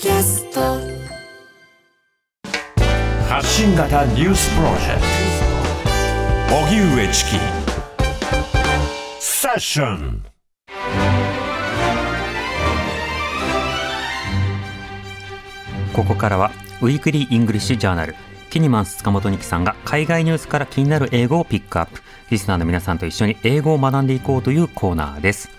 キャスト。発信型ニュースプロジェクト。荻上チキ。 Session。ここからは Weekly English Journal。キニマンス塚本ニキさんが海外ニュースから気になる英語をピックアップ。リスナーの皆さんと一緒に英語を学んでいこうというコーナーです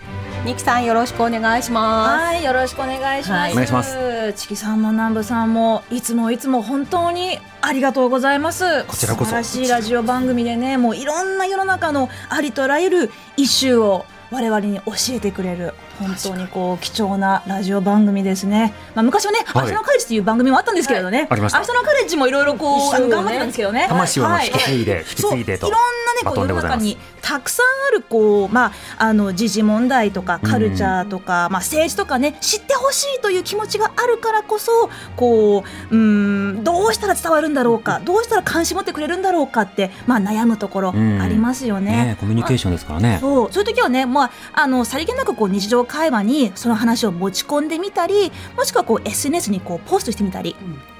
ニキさんよろしくお願いします。はい、よろしくお願いします。はい。お願いします。チキさんも南部さんもいつもいつも本当にありがとうございます。こちらこそ。素晴らしいラジオ番組でね、もういろんな世の中のありとあらゆるイシューを我々に教えてくれる本当にこう貴重なラジオ番組ですね。まあ昔はね、はい。明日のカレッジという番組もあったんですけれどね、ありました。明日のカレッジもいろいろこう、ね頑張ってたんですけどね。魂をはい。引き継いで、引き継いでと。い。ろんなねバこう世の中にたくさんあるこうまああの時事問題とかカルチャーとか、まあ政治とかね知ってほしいという気持ちがあるからこそこううんどうしたら伝わるんだろうかどうしたら関心持ってくれるんだろうかってまあ悩むところうん。ありますよね。ねコミュニケーションですからね。そうそういう時はね、まあ、あのさりげなくこう日常会話にその話を持ち込んでみたりもしくはこう SNS にこうポストしてみたり、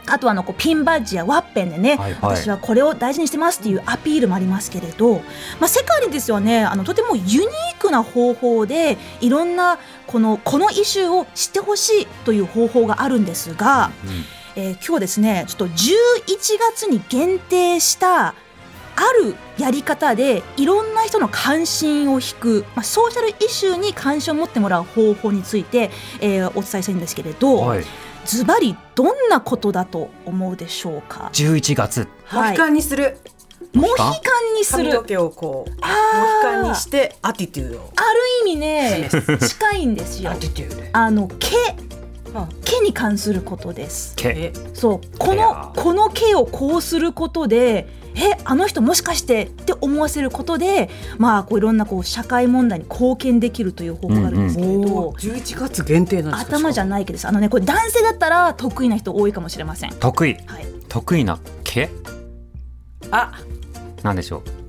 あとはあのこうピンバッジやワッペンでね、はいはい。私はこれを大事にしてますっていうアピールもありますけれど、まあ、世界にですよねあのとてもユニークな方法でいろんなこのこのイシューを知ってほしいという方法があるんですが、えー今日はですねちょっと11月に限定したあるやり方でいろんな人の関心を引く、まあ、ソーシャルイシューに関心を持ってもらう方法について、えーお伝えしたいんですけれど、はいズバリどんなことだと思うでしょうか、11月。モヒカンにする。モヒカンにする。髪の毛をこうモヒあーカンにしてアティテュードを。ある意味ね近いんですよ。アティテュード。あの毛。あ毛に関することです。けえそう。このこの毛をこうすることでえあの人もしかしてって思わせることでまあこういろんなこう社会問題に貢献できるという方法があるんですけれど、お十一月限定なんですか？頭じゃい。ないけどですあのねこれ男性だったら得意な人多いかもしれません。得意。はい、得意な毛？あ、なんでしょう？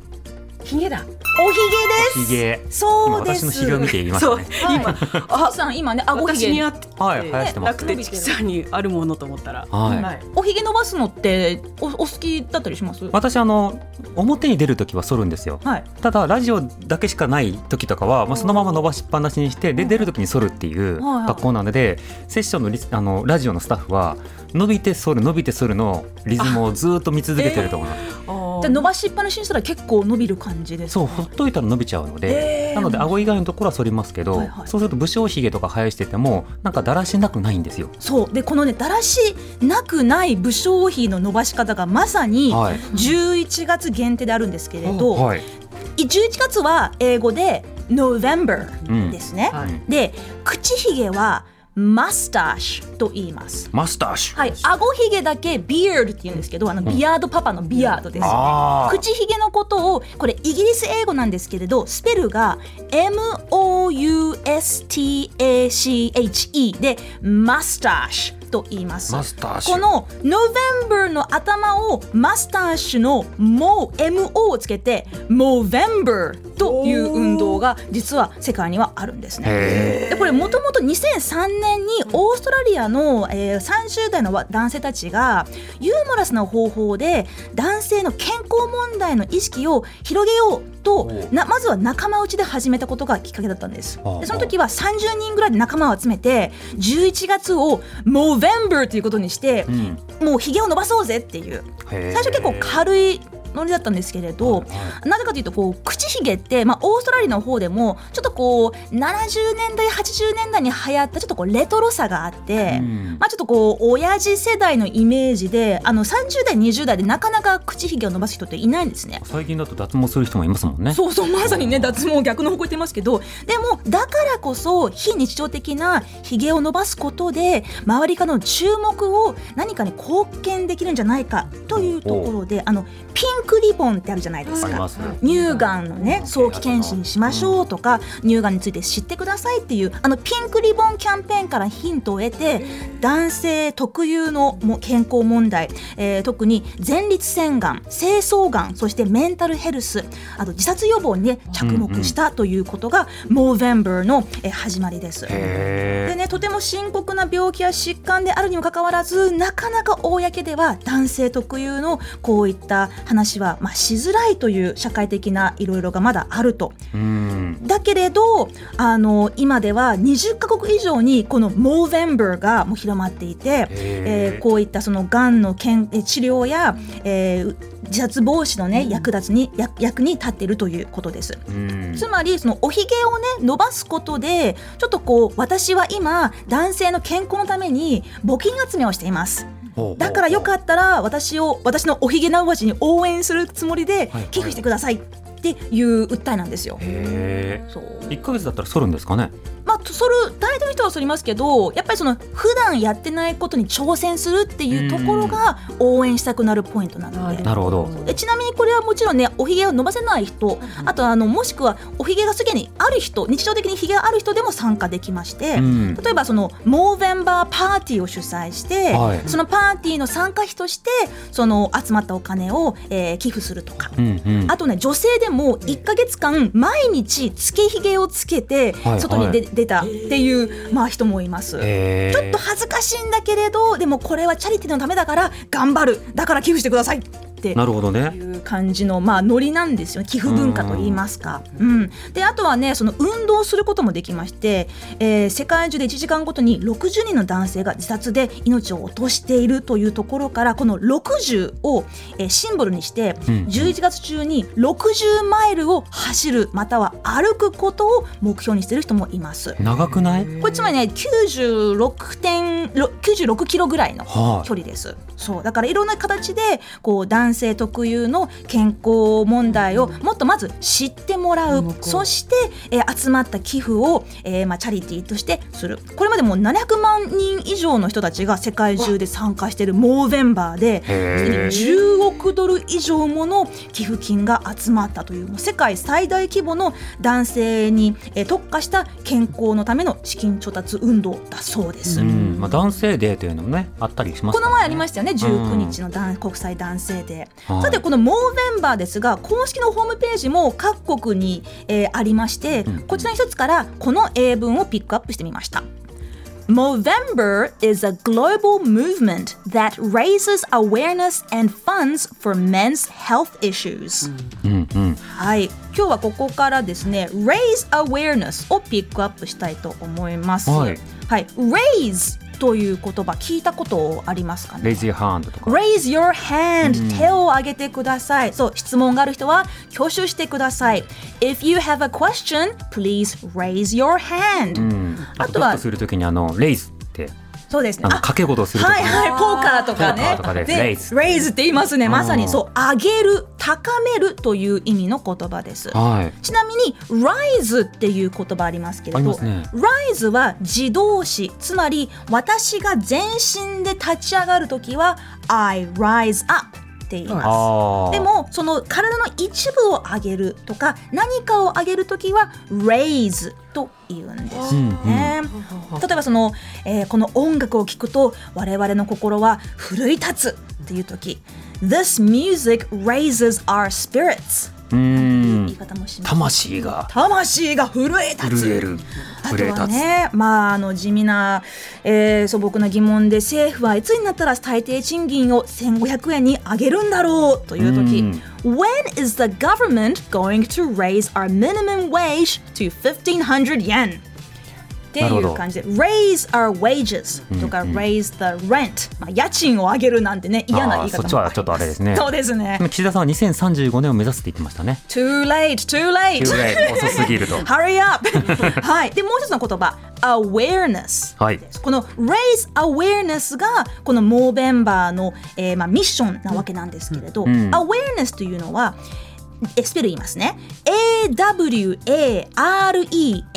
ヒゲだ。おひげです。ひげそうです。私のひげを見て言いましそうたね今あさん今ね顎ひげ私にあってはい生やしてますなくてチキさんにあるものと思ったら。はいはい。おひげ伸ばすのっておお好きだったりします？私あの表に出る時は剃るんですよはい。ただラジオだけしかない時とかは、まあ、そのまま伸ばしっぱなしにしてで出る時に剃るっていうはいはい学校なのでセッションのリスあのラジオのスタッフは伸びて剃る伸びて剃るのリズムをずっと見続けてると思います、じゃあ伸ばしっぱなしにしたら結構伸びる感じですか？そうほっといたら伸びちゃうので、えー。なので顎以外のところは剃りますけど、はいはい。そうすると武将髭とか生やしててもなんかだらしなくないんですよ。そう。でこのねだらしなくない武将費の伸ばし方がまさにはい。11月限定であるんですけれど、はい。11月は英語で November うん。ですね。はい。で口ひげはマスターシュと言います。マスターシュ、はい、顎ひげだけビアードって言うんですけど、あのビアードパパのビアードです。あー。口ひげのことをこれイギリス英語なんですけれどスペルが M-O-U-S-T-A-C-H-E でマスターシュと言います。この November の頭をマスターシュのも MO をつけて Movember という運動が実は世界にはあるんですね。へでこれもともと2003年にオーストラリアの、えー30代の男性たちがユーモラスな方法で男性の健康問題の意識を広げようとなまずは仲間内で始めたことがきっかけだったんです。でその時は30人ぐらいで仲間を集めて11月を Movember ということにしてー、うん。もうひげを伸ばそうぜっていう。最最初結構軽いノリだったんですけれど、なぜかというとこう口ひげって、まあ、オーストラリアの方でもちょっとこう70年代80年代に流行ったちょっとこうレトロさがあって、うんまあ、ちょっとこう親父世代のイメージであの30代20代でなかなか口ひげを伸ばす人っていないんですね。最近だと脱毛する人もいますもんね。そうそうまさにね脱毛逆の方向行ってますけどでもだからこそ非日常的なひげを伸ばすことで周りからの注目を何かに貢献できるんじゃないかというところであのピンクリボンってあるじゃないですか。乳がんのね早期検診しましょうとか乳がんについて知ってくださいっていうあのピンクリボンキャンペーンからヒントを得て男性特有のも健康問題、えー特に前立腺がん精巣がんそしてメンタルヘルスあと自殺予防に、ね、着目したということが Movember の、えー始まりです。へでねとても深刻な病気や疾患であるにもかかわらずなかなか公では男性特有のこういった話は、まあ、しづらいという社会的ないろいろがまだあると。うん。だけれどあの今では20カ国以上にこのモーベンバーがもう広まっていて、えーこういったそのがんのけんえ治療や、えー自殺防止の、ね、役立つに役役に立っているということです。うん。つまりそのおひげをね伸ばすことでちょっとこう私は今男性の健康のために募金集めをしていますだからよかったら私を私のおひげ直しに応援するつもりではい寄付してくださいっていう訴えなんですよ。へそう。え1ヶ月だったら剃るんですかね？まあ、そる大体の人はそりますけどやっぱりその普段やってないことに挑戦するっていうところが応援したくなるポイントなので。なるほど。でちなみにこれはもちろんねおひげを伸ばせない人あとはあのもしくはおひげがすでにある人日常的にひげがある人でも参加できまして、うん。例えばそのモーベンバーパーティーを主催して、はい。そのパーティーの参加費としてその集まったお金を、えー寄付するとか。うんうん。あとね女性でも1か月間毎日つけひげをつけてはい。外に出,、出たっていう、まあ、人もいます。ちょっと恥ずかしいんだけれどでもこれはチャリティーのためだから頑張る。だから寄付してくださいってなるほどね。いう感じのまあノリなんですよ寄付文化と言いますか。うん、であとはねその運動することもできまして、えー世界中で1時間ごとに60人の男性が自殺で命を落としているというところからこの60を、えーシンボルにしてうん。11月中に60マイルを走るまたは歩くことを目標にしている人もいます。長くない？これつまりね96点96キロぐらいのはい。距離です。そう。だからいろんな形でこう男性特有の健康問題をもっとまず知ってもらう、そして、えー集まった寄付を、えーまあ、チャリティーとしてする。これまでもう700万人以上の人たちが世界中で参加しているモーベンバーで。すでにへー10億ドル以上もの寄付金が集まったというもう世界最大規模の男性にえー特化した健康のための資金調達運動だそうです。うん。まあ、男性デーというのもねあったりしますこの前ありまししたよね。19日の男国際男性デー、はい。さてこのモーベンバーですが公式のホームページも各国に、えーありまして、うん。こちらの一つからこの英文をピックアップしてみました。Movember is a global movement that raises awareness and funds for men's health issues、うんうん。はい、今日はここからですね raise awareness をピックアップしたいと思います。はい。はい、raise という言葉聞いたことありますかね？レイジーハンドとか Raise your hand、手を挙げてください。そう、質問がある人は挙手してください。If you have a question, please raise your hand、うんああとはするときにあのレイズってそうですね。掛け事をするときにはいはい、ポーカーとかね。ポーカーとかで raise raise って言いますね。まさうんにそう、上げる、高めるという意味の言葉です。はいちなみに rise っていう言葉ありますけれど、ね rise は自動詞つまり私が全身で立ち上がるときは I rise up って言います。でもその体の一部を上げるとか何かを上げるときは raise と言うんですよね。例えばその、えーこの音楽を聴くと我々の心は奮い立つっていう時 This music raises our spirits. う言いん方もします。魂が。魂が震え立つ。震える。震え立つ。ね、まあ、あの地味な、えー素朴な疑問で政府はいつになったら最低賃金を1500円に上げるんだろうという時、うん。When is the government going to raise our minimum wage to 1500 yen? っていう感じで raise our wages とか、raise the rent、まあ、家賃を上げるなんてね嫌な言い方もあーそっちはちょっとあれですね。そうですね。岸田さんは2035年を目指すって言ってましたね。Too late too late. ぐらい遅すぎると。Hurry up! はい。で、もう一つの言葉、awareness。はい。この raise awareness がこのモーベンバーの、えーまあ、ミッションなわけなんですけれど、うん。awareness というのはえスペル言いますね。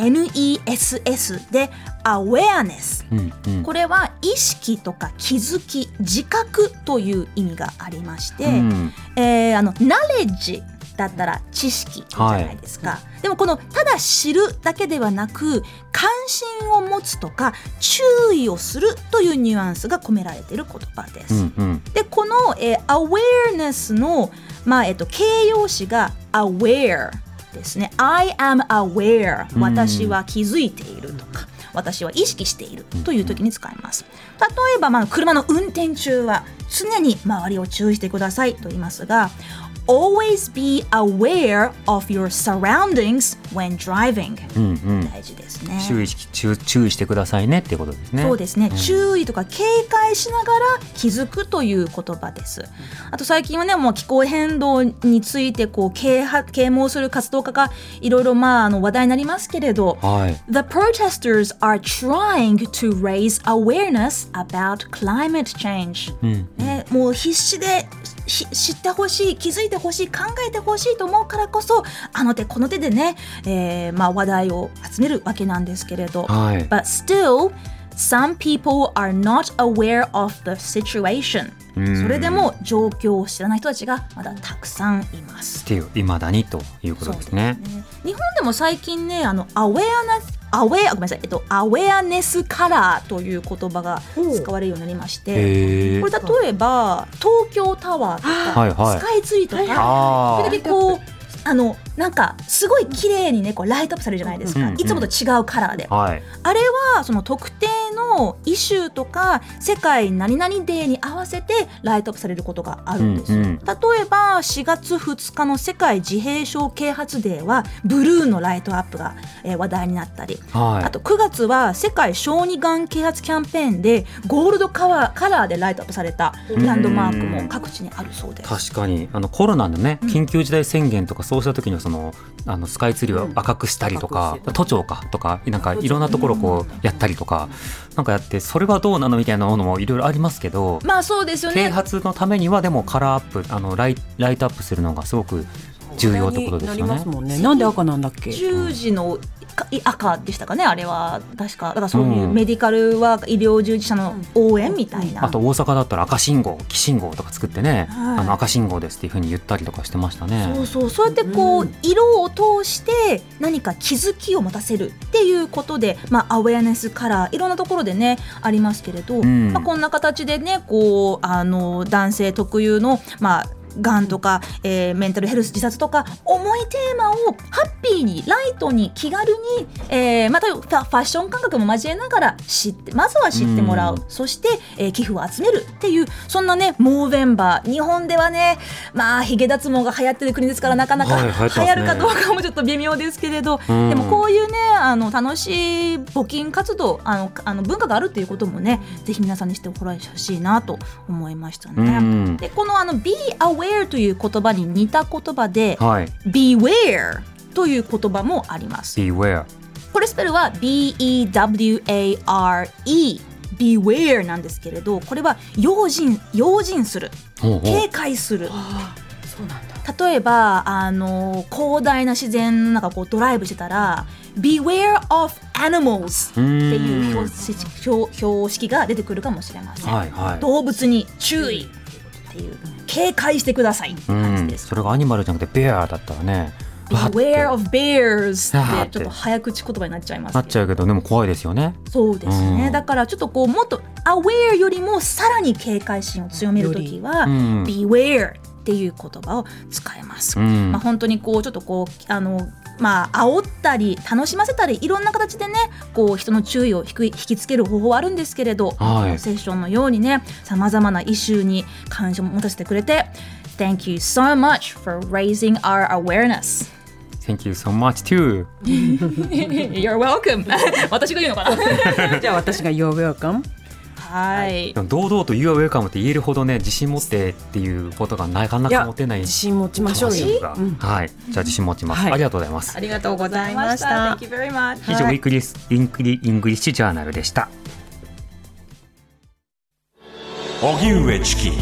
AWARENESS で awareness うんうん。これは意識とか気づき自覚という意味がありまして、うん。えーあのナレッジだったら知識じゃないですか、でもこのただ知るだけではなく関心を持つとか注意をするというニュアンスが込められている言葉です。うんうんでこの、えー awareness の、まあえっと形容詞が aware ですね。I am aware うん私は気づいているとか、私は意識しているという時に使います。例えば、まあ、車の運転中は常に周りを注意してくださいと言いますが Always be aware of your surroundings when driving. うんうん。大事ですね。注意し注注意してくださいねっていうことですね。そうですね、ん。注意とか警戒しながら気づくという言葉です。あと最近はねもう気候変動についてこう啓発啓蒙する活動家がいろいろまああの話題になりますけれど。はい。The protesters are trying to raise awareness about climate change、うん。ね、もう必死でし知ってほしい気づいてほしい考えてほしいと思うからこそあの手この手でね、えーまあ、話題を集めるわけなんですけれど、はい。But still some people are not aware of the situation. うん。それでも状況を知らない人たちがまだたくさんいます。っていう未だにということですね。ね。日本でも最近ねあのアウェアなアウェアごめんなさい、えっと、アウェアネスカラーという言葉が使われるようになりましてこれ例えば東京タワーとか、スカイツリーとか、あそれだけこうあのなんかすごい綺麗にねこうライトアップされるじゃないですか、いつもと違うカラーで、あれはその特定のイシューとか世界何々デーに合わせてライトアップされることがあるんですよ、うんうん。例えば4月2日の世界自閉症啓発デーはブルーのライトアップが、えー話題になったり。はい。あと9月は世界小児がん啓発キャンペーンでゴールドカラーカラーでライトアップされたランドマークも各地にあるそうです。確かに。あのコロナのねうん。緊急事態宣言とかそうした時にはそのあのスカイツリーを赤くしたりとか、うん都庁かとかなんかいろんなところこうやったりとか、なんかやってそれはどうなのみたいなものもいろいろありますけど、まあそうですよ啓ね。発のためにはでもカラーアップあのライライトアップするのがすごく重要ってことですよねなります。もんね。なんで赤なんだっけ？10時のか赤でしたかねあれは確かだからそういううんメディカルワーク医療従事者の応援みたいな。あと大阪だったら赤信号黄信号とか作ってね、はいあの赤信号ですっていうふうに言ったりとかしてましたね。そうそうそうやってこう、うん色を通して何か気づきを持たせるっていうことで、まあ、アウェアネスカラーいろんなところでねありますけれど、んまあ、こんな形でねこうあの男性特有のまあがんとか、えーメンタルヘルス自殺とか重いテーマをハッピーにライトに気軽に、えーまたファッション感覚も交えながら知ってまずは知ってもらう、うん。そして、えー寄付を集めるっていうそんなねモーベンバー。日本ではねまあヒゲ脱毛が流行ってる国ですからなかなかは流行るかどうかもちょっと微妙ですけれど、うん。でもこういうねあの楽しい募金活動あのあの文化があるっていうこともねぜひ皆さんにしてほしいなと思いましたね。うん。でこのあの be aware という言葉に似た言葉ではい。beware という言葉もあります。Beware。これスペルは B-E-W-A-R-E beware なんですけれどこれは用心用心する警戒するそうなんだ。例えばあの広大な自然の中こうドライブしてたら Beware of animals っていう標識標標識が出てくるかもしれません、はいはい。動物に注意っていう警戒してください。ってうん、感じです、それがアニマルじゃなくてベアだったらね。Beware of bears ってちょっと早口言葉になっちゃいますなっちゃうけどでも怖いですよね。そうですね、うん。だからちょっとこうもっと aware よりもさらに警戒心を強めるときは、うん。beware っていう言葉を使えます、うん。まあ、本当にこうちょっとこうあのまあ煽ったり楽しませたりいろんな形でねこう人の注意を引く引きつける方法はあるんですけれど、はいセッションのようにねさまざまなイシューに関心を持たせてくれて Thank you so much for raising our awareness Thank you so much too. You're welcome 私が言うのかな？じゃあ私が You're welcome。はい堂々と You are welcome って言えるほどね自信持ってっていうことがなかないかや持てない自信持ちましょうよ。がうんはい。じゃあ自信持ちます。はいありがとうございますあ。りがとうございました。Thank you very much 以上、ウィー English Journal でした。荻上チキ